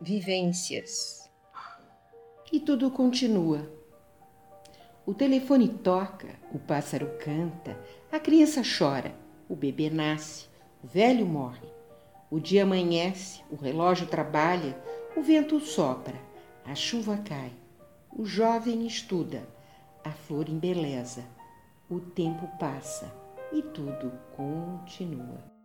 vivências. E tudo continua. O telefone toca, o pássaro canta, a criança chora, o bebê nasce, o velho morre. O dia amanhece, o relógio trabalha, o vento sopra, a chuva cai, o jovem estuda, a flor embeleza, o tempo passa e tudo continua.